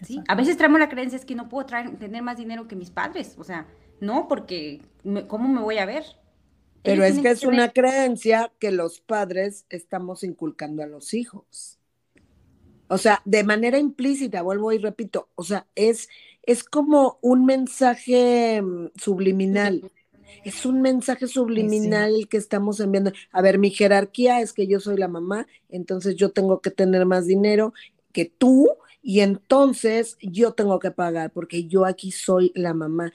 ¿Sí? A veces traemos la creencia es que no puedo traer, tener más dinero que mis padres, o sea, no, porque ¿cómo me voy a ver? Pero es que es una creencia que los padres estamos inculcando a los hijos. O sea, de manera implícita, vuelvo y repito, o sea, es, es como un mensaje mm, subliminal. Es un mensaje subliminal que estamos enviando. A ver, mi jerarquía es que yo soy la mamá, entonces yo tengo que tener más dinero que tú y entonces yo tengo que pagar porque yo aquí soy la mamá.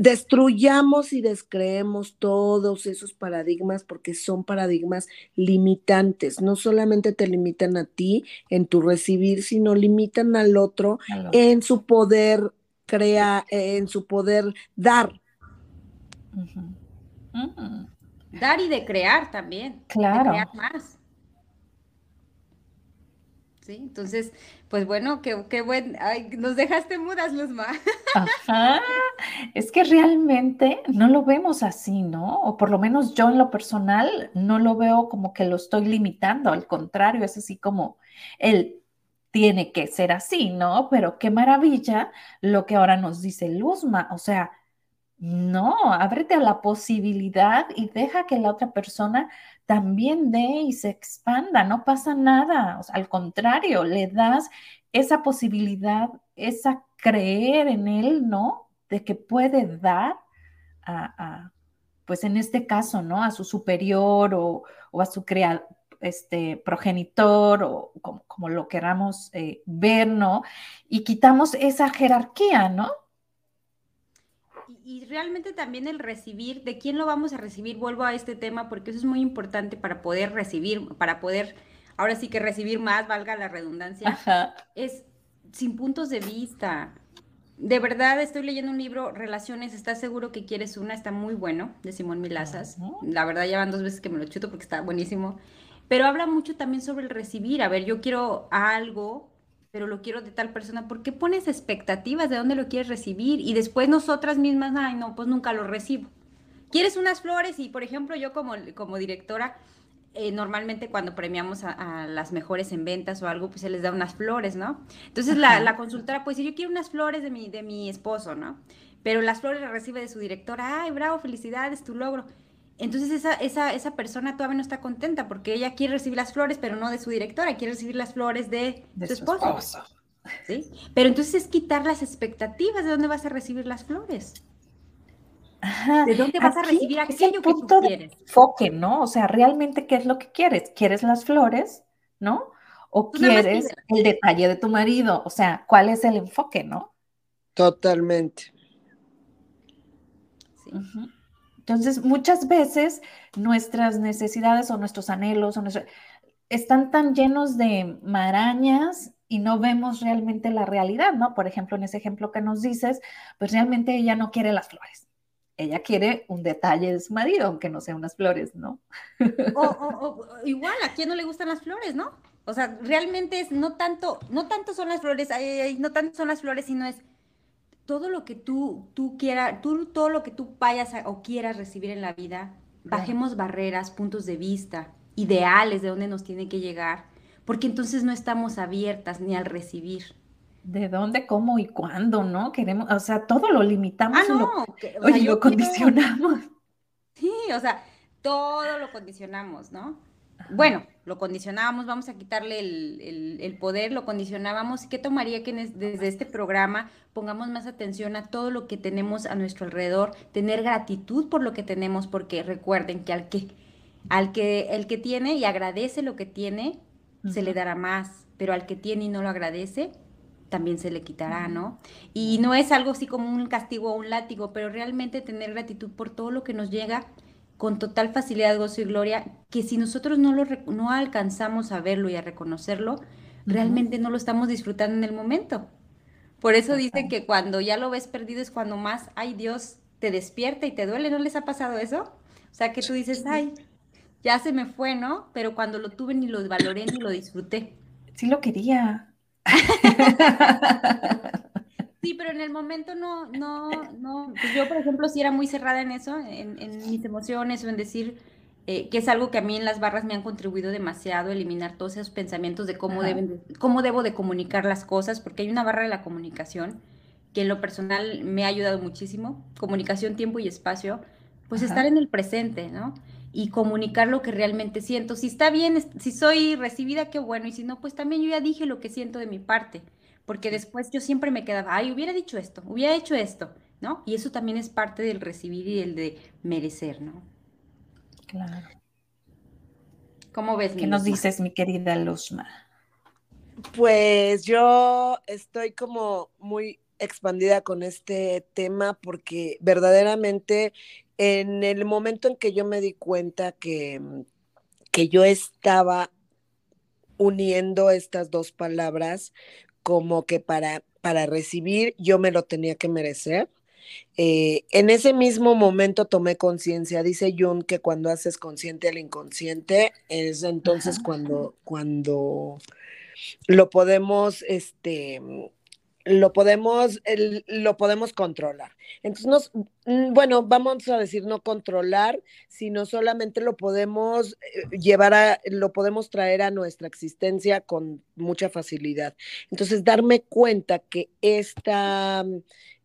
Destruyamos y descreemos todos esos paradigmas porque son paradigmas limitantes. No solamente te limitan a ti en tu recibir, sino limitan al otro, en su poder crear, en su poder dar. Dar y de crear también. Claro. De crear más. Entonces, pues bueno, qué, qué buen, nos dejaste mudas, Luzma. Ajá, es que realmente no lo vemos así, ¿no? O por lo menos yo en lo personal no lo veo como que lo estoy limitando, al contrario, es así como él tiene que ser así, ¿no? Pero qué maravilla lo que ahora nos dice Luzma, o sea, no, ábrete a la posibilidad y deja que la otra persona también dé y se expanda, no pasa nada, al contrario, le das esa posibilidad, esa creer en él, ¿no? De que puede dar a, pues en este caso, ¿no? A su superior o, a su creador, este, progenitor o como, lo queramos eh, ver, ¿no? Y quitamos esa jerarquía, ¿no? Y realmente también el recibir, ¿de quién lo vamos a recibir? Vuelvo a este tema porque eso es muy importante para poder recibir, para poder, ahora sí que recibir más, valga la redundancia, es sin puntos de vista. De verdad, estoy leyendo un libro, Relaciones, ¿estás seguro que quieres una? Está muy bueno, de Simón Milazas. La verdad, ya van dos veces que me lo chuto porque está buenísimo. Pero habla mucho también sobre el recibir. A ver, yo quiero algo, pero lo quiero de tal persona, ¿por qué pones expectativas de dónde lo quieres recibir? Y después nosotras mismas, ay, no, pues nunca lo recibo. ¿Quieres unas flores? Y, por ejemplo, yo como, como directora, eh, normalmente cuando premiamos a, las mejores en ventas o algo, pues se les da unas flores, ¿no? Entonces la, la, consultora puede decir, yo quiero unas flores de mi, de mi esposo, ¿no? Pero las flores las recibe de su directora, ay, bravo, felicidades, tu logro. Entonces esa, esa, esa persona todavía no está contenta porque ella quiere recibir las flores, pero no de su directora, quiere recibir las flores de, su esposo. ¿Sí? Pero entonces es quitar las expectativas de dónde vas a recibir las flores. ¿De dónde vas a recibir aquello que tú quieres? enfoque, ¿no? O sea, realmente, ¿qué es lo que quieres? ¿Quieres las flores, no? ¿O quieres el detalle de tu marido? O sea, ¿cuál es el enfoque, no? Totalmente. Sí. Entonces, muchas veces nuestras necesidades o nuestros anhelos o están tan llenos de marañas y no vemos realmente la realidad, ¿no? Por ejemplo, en ese ejemplo que nos dices, pues realmente ella no quiere las flores. Ella quiere un detalle de su marido, aunque no sean unas flores, ¿no? O, igual, ¿a quién no le gustan las flores, no? O sea, realmente es no tanto, no tanto son las flores, no tanto son las flores, sino es todo lo que tú, tú quieras, tú, todo lo que tú vayas o quieras recibir en la vida, bajemos barreras, puntos de vista, ideales de dónde nos tiene que llegar, porque entonces no estamos abiertas ni al recibir. ¿De dónde, cómo y cuándo, no? Queremos, o sea, todo lo limitamos ah, no, y lo, condicionamos. Sí, o sea, todo lo condicionamos, ¿no? Bueno, lo condicionábamos, vamos a quitarle el, poder, lo condicionábamos. ¿Qué tomaría que desde este programa pongamos más atención a todo lo que tenemos a nuestro alrededor, tener gratitud por lo que tenemos, porque recuerden que al que, al que el que tiene y agradece lo que tiene, se le dará más, pero al que tiene y no lo agradece, también se le quitará, ¿no? Y no es algo así como un castigo o un látigo, pero realmente tener gratitud por todo lo que nos llega con total facilidad, gozo y gloria, que si nosotros no, lo, no alcanzamos a verlo y a reconocerlo, realmente no lo estamos disfrutando en el momento. Por eso dicen que cuando ya lo ves perdido es cuando más, ay Dios, te despierta y te duele. ¿No les ha pasado eso? O sea, que tú dices, ay, ya se me fue, ¿no? Pero cuando lo tuve ni lo valoré ni lo disfruté. Sí lo quería. Sí, pero en el momento no, no, no. Pues yo, por ejemplo, sí era muy cerrada en eso, en, mis emociones o en decir eh, que es algo que a mí en las barras me han contribuido demasiado, eliminar todos esos pensamientos de cómo, deben cómo debo de comunicar las cosas, porque hay una barra de la comunicación que en lo personal me ha ayudado muchísimo, comunicación, tiempo y espacio, pues estar en el presente, ¿no? Y comunicar lo que realmente siento. Si está bien, si soy recibida, qué bueno, y si no, pues también yo ya dije lo que siento de mi parte porque después yo siempre me quedaba, ay, hubiera dicho esto, hubiera hecho esto, ¿no? Y eso también es parte del recibir y el de merecer, ¿no? Claro. ¿Cómo ves? ¿Qué nos dices, mi querida Luzma? Pues yo estoy como muy expandida con este tema porque verdaderamente en el momento en que yo me di cuenta que, que yo estaba uniendo estas dos palabras como que para, para recibir yo me lo tenía que merecer. Eh, en ese mismo momento tomé conciencia, dice Jung que cuando haces consciente al inconsciente es entonces cuando, cuando lo podemos, este, lo podemos, lo podemos controlar. Entonces, mm, bueno, vamos a decir no controlar, sino solamente lo podemos eh, llevar a, lo podemos traer a nuestra existencia con mucha facilidad. Entonces, darme cuenta que esta,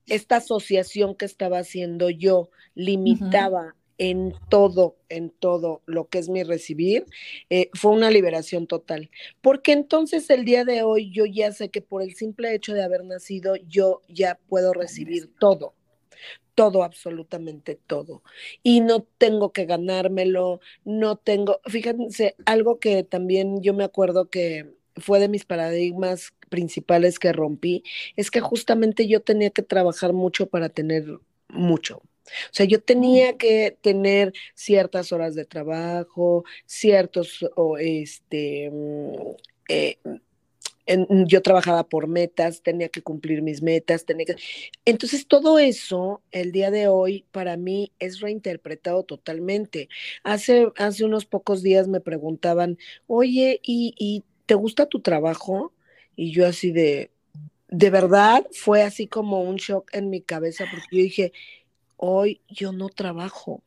esta asociación que estaba haciendo yo limitaba en todo, en todo lo que es mi recibir, eh, fue una liberación total. Porque entonces el día de hoy yo ya sé que por el simple hecho de haber nacido, yo ya puedo recibir todo todo, absolutamente todo. Y no tengo que ganármelo, no tengo, fíjense, algo que también yo me acuerdo que fue de mis paradigmas principales que rompí, es que justamente yo tenía que trabajar mucho para tener mucho. O sea, yo tenía que tener ciertas horas de trabajo, ciertos, o este, mm, eh, yo trabajaba por metas, tenía que cumplir mis metas, tenía que... Entonces, todo eso, el día de hoy, para mí es reinterpretado totalmente. Hace, hace unos pocos días me preguntaban, oye, ¿y, ¿y te gusta tu trabajo? Y yo así de, de verdad, fue así como un shock en mi cabeza, porque yo dije, Hoy yo no trabajo.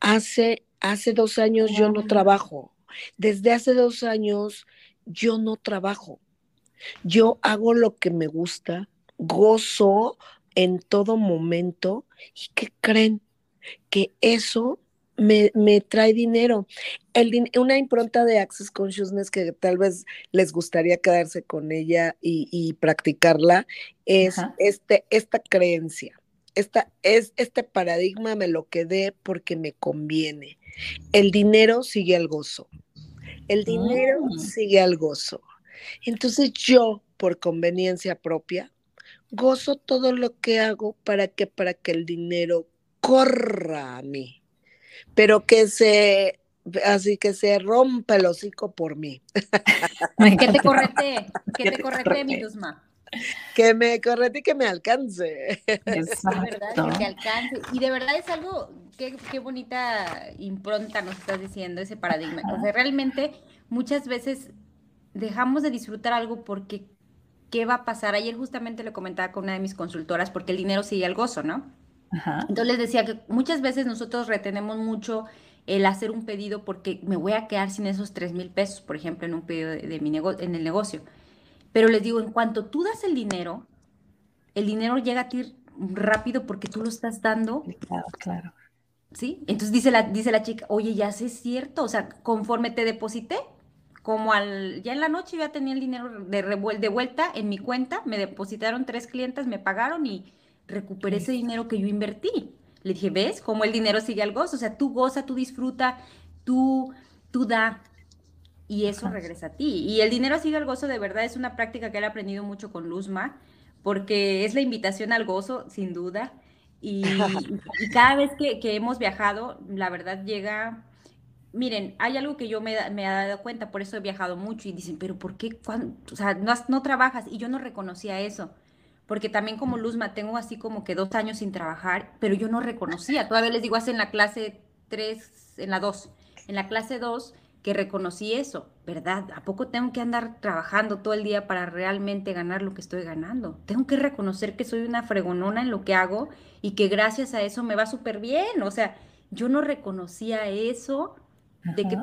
Hace, hace dos años yo no trabajo. Desde hace dos años yo no trabajo. Yo hago lo que me gusta, gozo en todo momento y que creen que eso me, trae dinero. El, una impronta de Access Consciousness que tal vez les gustaría quedarse con ella y, practicarla es este, esta creencia esta, es, este paradigma me lo quedé porque me conviene. El dinero sigue al gozo. El dinero ah. sigue al gozo. Entonces yo, por conveniencia propia, gozo todo lo que hago para que, para que el dinero corra a mí, pero que se, así que se rompa el hocico por mí. que te correte, que te correte, mi Luzma que me correte y que me alcance. Exacto. De verdad, que te alcance. Y de verdad es algo, qué, qué bonita impronta nos estás diciendo, ese paradigma. O sea, realmente muchas veces dejamos de disfrutar algo porque ¿qué va a pasar? Ayer justamente le comentaba con una de mis consultoras porque el dinero sigue al gozo, ¿no? Ajá. Entonces les decía que muchas veces nosotros retenemos mucho el hacer un pedido porque me voy a quedar sin esos tres mil pesos, por ejemplo, en un pedido de, mi negocio, en el negocio. Pero les digo, en cuanto tú das el dinero, el dinero llega a ti rápido porque tú lo estás dando. Claro, claro. ¿Sí? Entonces dice la, dice la chica, oye, ya sé es cierto, o sea, conforme te deposité, como al, ya en la noche ya tenía el dinero de, de vuelta en mi cuenta, me depositaron tres clientes, me pagaron y recuperé ese dinero que yo invertí. Le dije, ¿ves cómo el dinero sigue al gozo? O sea, tú goza, tú disfruta, tú, tú da y eso regresa a ti. Y el dinero sigue al gozo, de verdad, es una práctica que he aprendido mucho con Luzma, porque es la invitación al gozo, sin duda. Y, cada vez que, hemos viajado, la verdad llega... Miren, hay algo que yo me, me, he dado cuenta, por eso he viajado mucho y dicen, pero ¿por qué? O sea, no, no trabajas y yo no reconocía eso porque también como Luzma tengo así como que dos años sin trabajar, pero yo no reconocía. Todavía les digo, hace en la clase 3, en la 2, en la clase 2 que reconocí eso, ¿verdad? ¿A poco tengo que andar trabajando todo el día para realmente ganar lo que estoy ganando? Tengo que reconocer que soy una fregonona en lo que hago y que gracias a eso me va súper bien. O sea, yo no reconocía eso de que,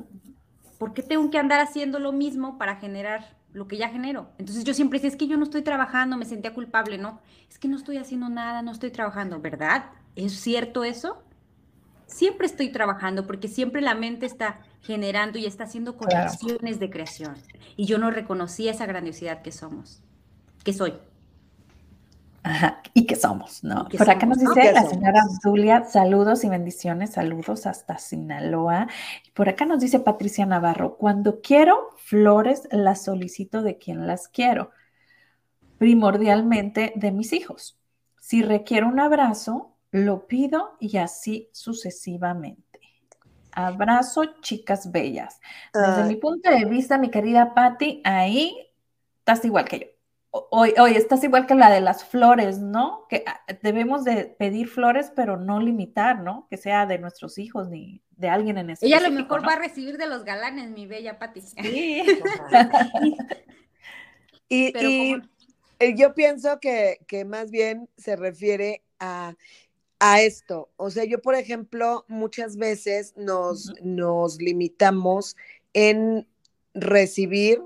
¿por qué tengo que andar haciendo lo mismo para generar lo que ya genero? Entonces yo siempre decía, es que yo no estoy trabajando, me sentía culpable, ¿no? Es que no estoy haciendo nada, no estoy trabajando, ¿verdad? ¿Es cierto eso? Siempre estoy trabajando porque siempre la mente está generando y está haciendo conexiones de creación. Y yo no reconocía esa grandiosidad que somos, que soy. Ajá, y que somos, ¿no? ¿Y qué Por acá nos no? dice ¿Qué la señora Zulia, saludos y bendiciones, saludos hasta Sinaloa. Por acá nos dice Patricia Navarro, cuando quiero flores, las solicito de quien las quiero, primordialmente de mis hijos. Si requiero un abrazo, lo pido y así sucesivamente. Abrazo, chicas bellas. Desde mi punto de vista, mi querida Patti, ahí estás igual que yo. Hoy, hoy estás igual que la de las flores, ¿no? Que ah, debemos de pedir flores, pero no limitar, ¿no? Que sea de nuestros hijos ni de alguien en Ella específico. a lo mejor ¿no? va a recibir de los galanes, mi bella Pati. Sí. y, Pero y, como- yo pienso que, que más bien se refiere a, a esto. O sea, yo, por ejemplo, muchas veces nos, nos limitamos en recibir.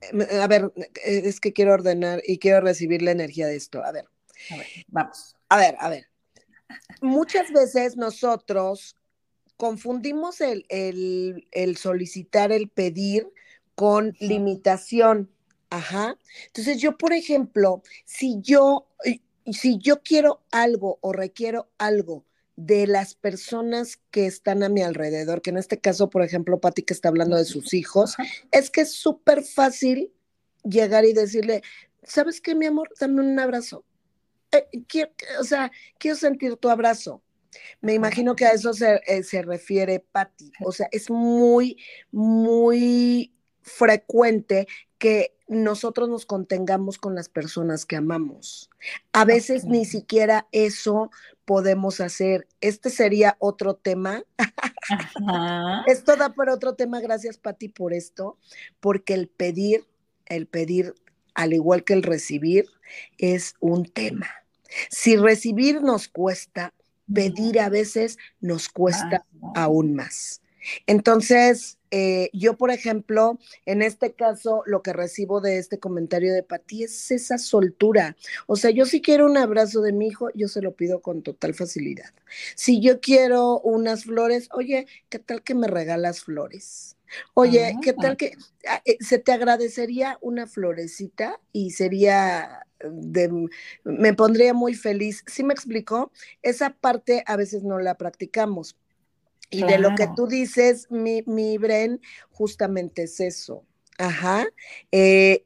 eh, A ver, eh, es que quiero ordenar y quiero recibir la energía de esto. A ver, A ver, vamos. a ver, a ver. Muchas veces nosotros confundimos el, el- el solicitar, el pedir con limitación. Ajá. Entonces yo, por ejemplo, si yo, y- si yo quiero algo o requiero algo de las personas que están a mi alrededor, que en este caso, por ejemplo, Pati que está hablando de sus hijos, Ajá. es que es súper fácil llegar y decirle, ¿sabes qué, mi amor? Dame un abrazo. Eh, quiero- o sea, quiero sentir tu abrazo. Me imagino que a eso se, eh, se refiere Patti. O sea, es muy, muy frecuente que nosotros nos contengamos con las personas que amamos. A veces ni siquiera eso podemos hacer. Este sería otro tema. Ajá. Esto da para otro tema. Gracias, Patti, por esto. Porque el pedir, el pedir, al igual que el recibir, es un tema. Si recibir nos cuesta, pedir a veces nos cuesta aún más. Entonces, eh, yo, por ejemplo, en este caso, lo que recibo de este comentario de Pati es esa soltura. O sea, yo si quiero un abrazo de mi hijo, yo se lo pido con total facilidad. Si yo quiero unas flores, oye, ¿qué tal que me regalas flores? Oye, ¿qué Ah. tal que ah, eh, se te agradecería una florecita y sería de, me pondría muy feliz. ¿Sí me explicó? Esa parte a veces no la practicamos. Y de lo que tú dices, mi, mi Bren, justamente es eso. Ajá. Eh,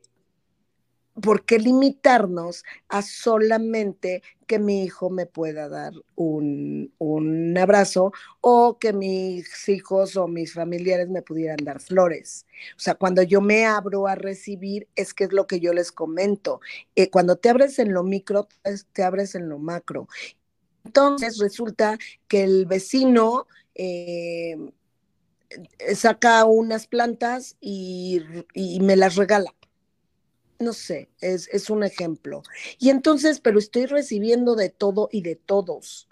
¿Por qué limitarnos a solamente que mi hijo me pueda dar un, un abrazo o que mis hijos o mis familiares me pudieran dar flores? O sea, cuando yo me abro a recibir, es que es lo que yo les comento. Eh, cuando te abres en lo micro, te abres en lo macro. Entonces resulta que el vecino eh, saca unas plantas y, me las regala. No sé, es un ejemplo. Y entonces, pero estoy recibiendo de todo y de todos.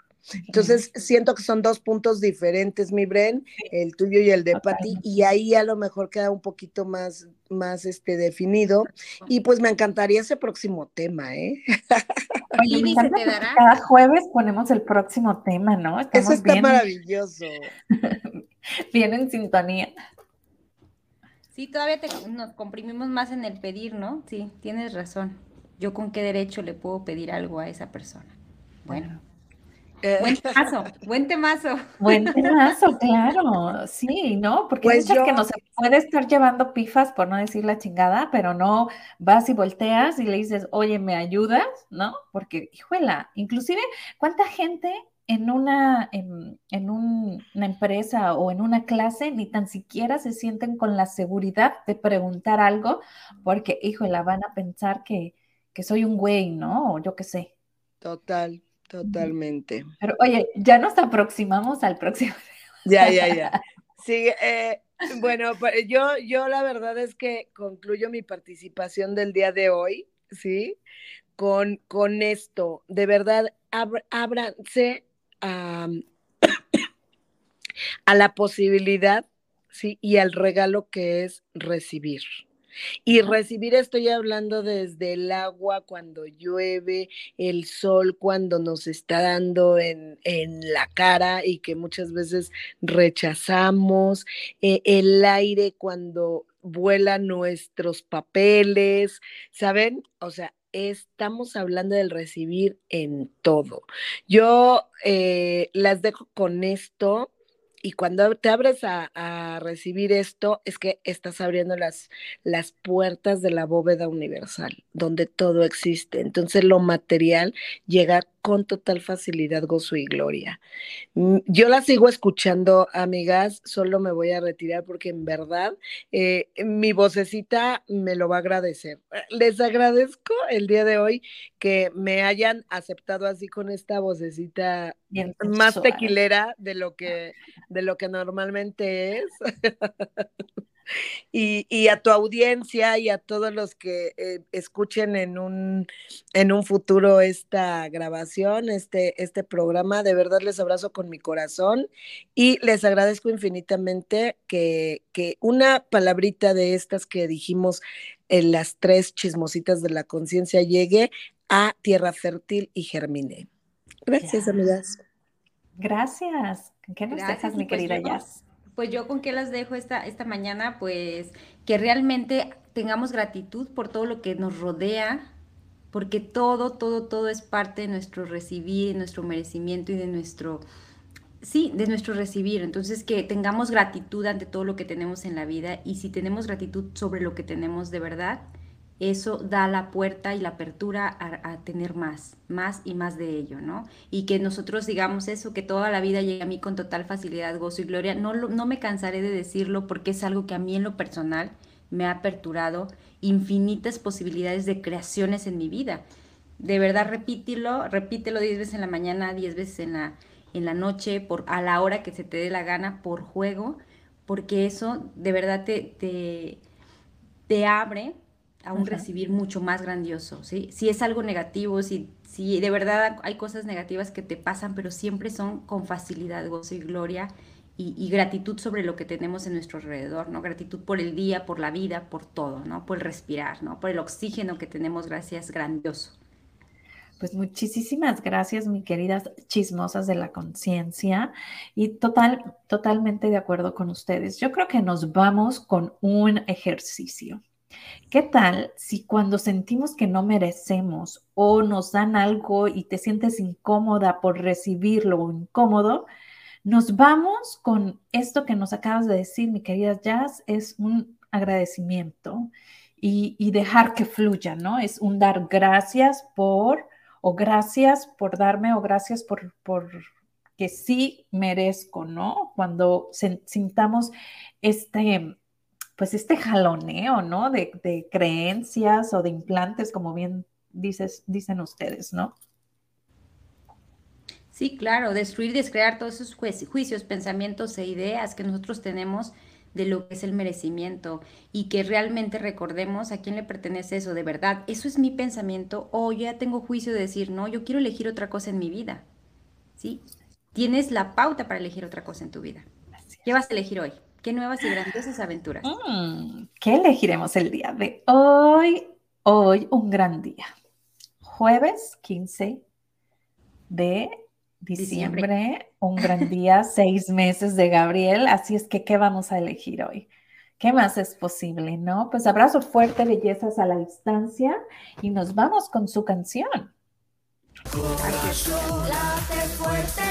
Entonces, siento que son dos puntos diferentes, mi Bren, el tuyo y el de Patti, y ahí a lo mejor queda un poquito más, más este, definido. Y pues me encantaría ese próximo tema, ¿eh? Oye, me ¿se encanta que? Cada jueves ponemos el próximo tema, ¿no? Eso está bien, maravilloso. bien en sintonía. Sí, todavía te- nos comprimimos más en el pedir, ¿no? Sí, tienes razón. Yo con qué derecho le puedo pedir algo a esa persona. Bueno, buen temazo, buen temazo. Buen temazo, claro, sí, ¿no? Porque Pues muchas que yo- no se puede estar llevando pifas, por no decir la chingada, pero no vas y volteas y le dices, oye, ¿me ayudas? ¿No? Porque, híjola, inclusive, ¿cuánta gente en una, en, en un- una empresa o en una clase ni tan siquiera se sienten con la seguridad de preguntar algo porque, híjola, van a pensar que, que soy un güey, ¿no? O yo qué sé. Total, totalmente. Pero, oye, ya nos aproximamos al próximo. Ya, ya, ya. Sí, eh, bueno, pa- yo, yo la verdad es que concluyo mi participación del día de hoy, ¿sí? Con, con esto, de verdad, abr- ábranse a, a la posibilidad, ¿sí? Y al regalo que es recibir. Y recibir estoy hablando desde el agua cuando llueve, el sol cuando nos está dando en, en la cara y que muchas veces rechazamos, eh, el aire cuando vuelan nuestros papeles, ¿saben? O sea, estamos hablando del recibir en todo. Yo eh, las dejo con esto y cuando te abres a, recibir esto, es que estás abriendo las, las puertas de la bóveda universal, donde todo existe. Entonces lo material llega con total facilidad, gozo y gloria. Mm, yo la sigo escuchando, amigas, solo me voy a retirar porque en verdad eh, mi vocecita me lo va a agradecer. Les agradezco el día de hoy que me hayan aceptado así con esta vocecita más tequilera de lo que, de lo que normalmente es. Y, a tu audiencia y a todos los que eh, escuchen en un, en un futuro esta grabación, este, este programa, de verdad les abrazo con mi corazón y les agradezco infinitamente que, que una palabrita de estas que dijimos en las tres chismositas de la conciencia llegue a tierra fértil y germine. Gracias, amigas. Gracias. ¿Qué nos dejas, mi pues querida Jazz? Pues yo con qué las dejo esta, esta mañana, pues que realmente tengamos gratitud por todo lo que nos rodea, porque todo, todo, todo es parte de nuestro recibir, de nuestro merecimiento y de nuestro, sí, de nuestro recibir. Entonces que tengamos gratitud ante todo lo que tenemos en la vida y si tenemos gratitud sobre lo que tenemos de verdad, eso da la puerta y la apertura a, tener más, más y más de ello, ¿no? Y que nosotros digamos eso, que toda la vida llegue a mí con total facilidad, gozo y gloria. No, no me cansaré de decirlo porque es algo que a mí en lo personal me ha aperturado infinitas posibilidades de creaciones en mi vida. De verdad, repítelo, repítelo 10 veces en la mañana, 10 veces en la, en la noche, por, a la hora que se te dé la gana, por juego, porque eso de verdad te, te abre a un recibir mucho más grandioso, ¿sí? Si es algo negativo, si, si de verdad hay cosas negativas que te pasan, pero siempre son con facilidad, gozo y gloria y, gratitud sobre lo que tenemos en nuestro alrededor, ¿no? Gratitud por el día, por la vida, por todo, ¿no? Por el respirar, ¿no? Por el oxígeno que tenemos, gracias, grandioso. Pues muchísimas gracias, mi queridas chismosas de la conciencia. Y total, totalmente de acuerdo con ustedes. Yo creo que nos vamos con un ejercicio. ¿Qué tal si cuando sentimos que no merecemos o nos dan algo y te sientes incómoda por recibirlo o incómodo, nos vamos con esto que nos acabas de decir, mi querida Jazz, es un agradecimiento y, dejar que fluya, ¿no? Es un dar gracias por, o gracias por darme, o gracias por, por que sí merezco, ¿no? Cuando sintamos este pues este jaloneo, ¿no? De, creencias o de implantes, como bien dices, dicen ustedes, ¿no? Sí, claro, destruir, descrear todos esos juicios, pensamientos e ideas que nosotros tenemos de lo que es el merecimiento y que realmente recordemos a quién le pertenece eso, de verdad, eso es mi pensamiento o ya tengo juicio de decir, no, yo quiero elegir otra cosa en mi vida, ¿sí? Tienes la pauta para elegir otra cosa en tu vida. ¿Qué vas a elegir hoy? ¿Qué nuevas y grandiosas aventuras? Mm, ¿Qué elegiremos el día de hoy? Hoy un gran día. Jueves 15 de diciembre, un gran día, seis meses de Gabriel. Así es que, ¿qué vamos a elegir hoy? ¿Qué más es posible, no? Pues abrazo fuerte, bellezas a la distancia y nos vamos con su canción. Corazón, late fuerte,